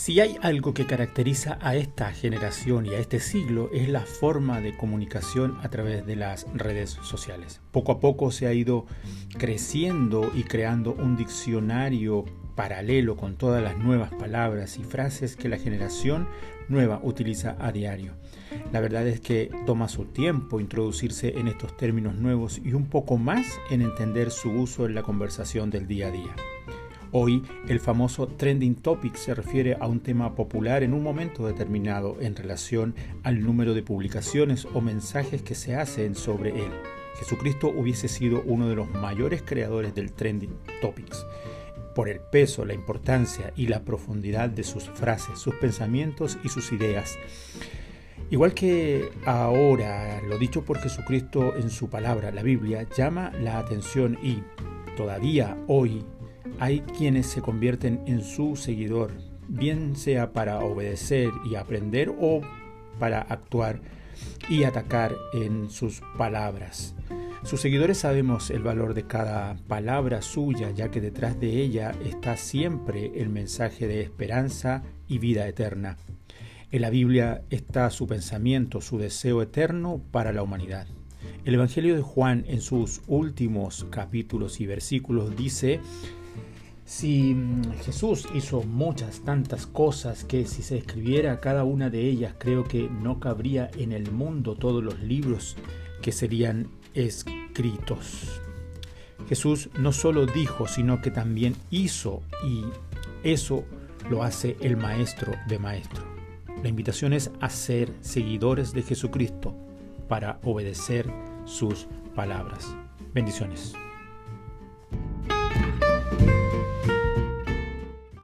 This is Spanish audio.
Si hay algo que caracteriza a esta generación y a este siglo es la forma de comunicación a través de las redes sociales. Poco a poco se ha ido creciendo y creando un diccionario paralelo con todas las nuevas palabras y frases que la generación nueva utiliza a diario. La verdad es que toma su tiempo introducirse en estos términos nuevos y un poco más en entender su uso en la conversación del día a día. Hoy el famoso trending topic se refiere a un tema popular en un momento determinado en relación al número de publicaciones o mensajes que se hacen sobre él. Jesucristo hubiese sido uno de los mayores creadores del trending topics por el peso, la importancia y la profundidad de sus frases, sus pensamientos y sus ideas. Igual que ahora, lo dicho por Jesucristo en su palabra, la Biblia, llama la atención y todavía hoy hay quienes se convierten en su seguidor, bien sea para obedecer y aprender o para actuar y atacar en sus palabras. Sus seguidores sabemos el valor de cada palabra suya, ya que detrás de ella está siempre el mensaje de esperanza y vida eterna. En la Biblia está su pensamiento, su deseo eterno para la humanidad. El Evangelio de Juan en sus últimos capítulos y versículos dice, si mm, Jesús hizo muchas, tantas cosas que si se escribiera cada una de ellas creo que no cabría en el mundo todos los libros que serían escritos. Jesús no solo dijo, sino que también hizo y eso lo hace el Maestro de Maestro. La invitación es a ser seguidores de Jesucristo para obedecer sus palabras. Bendiciones.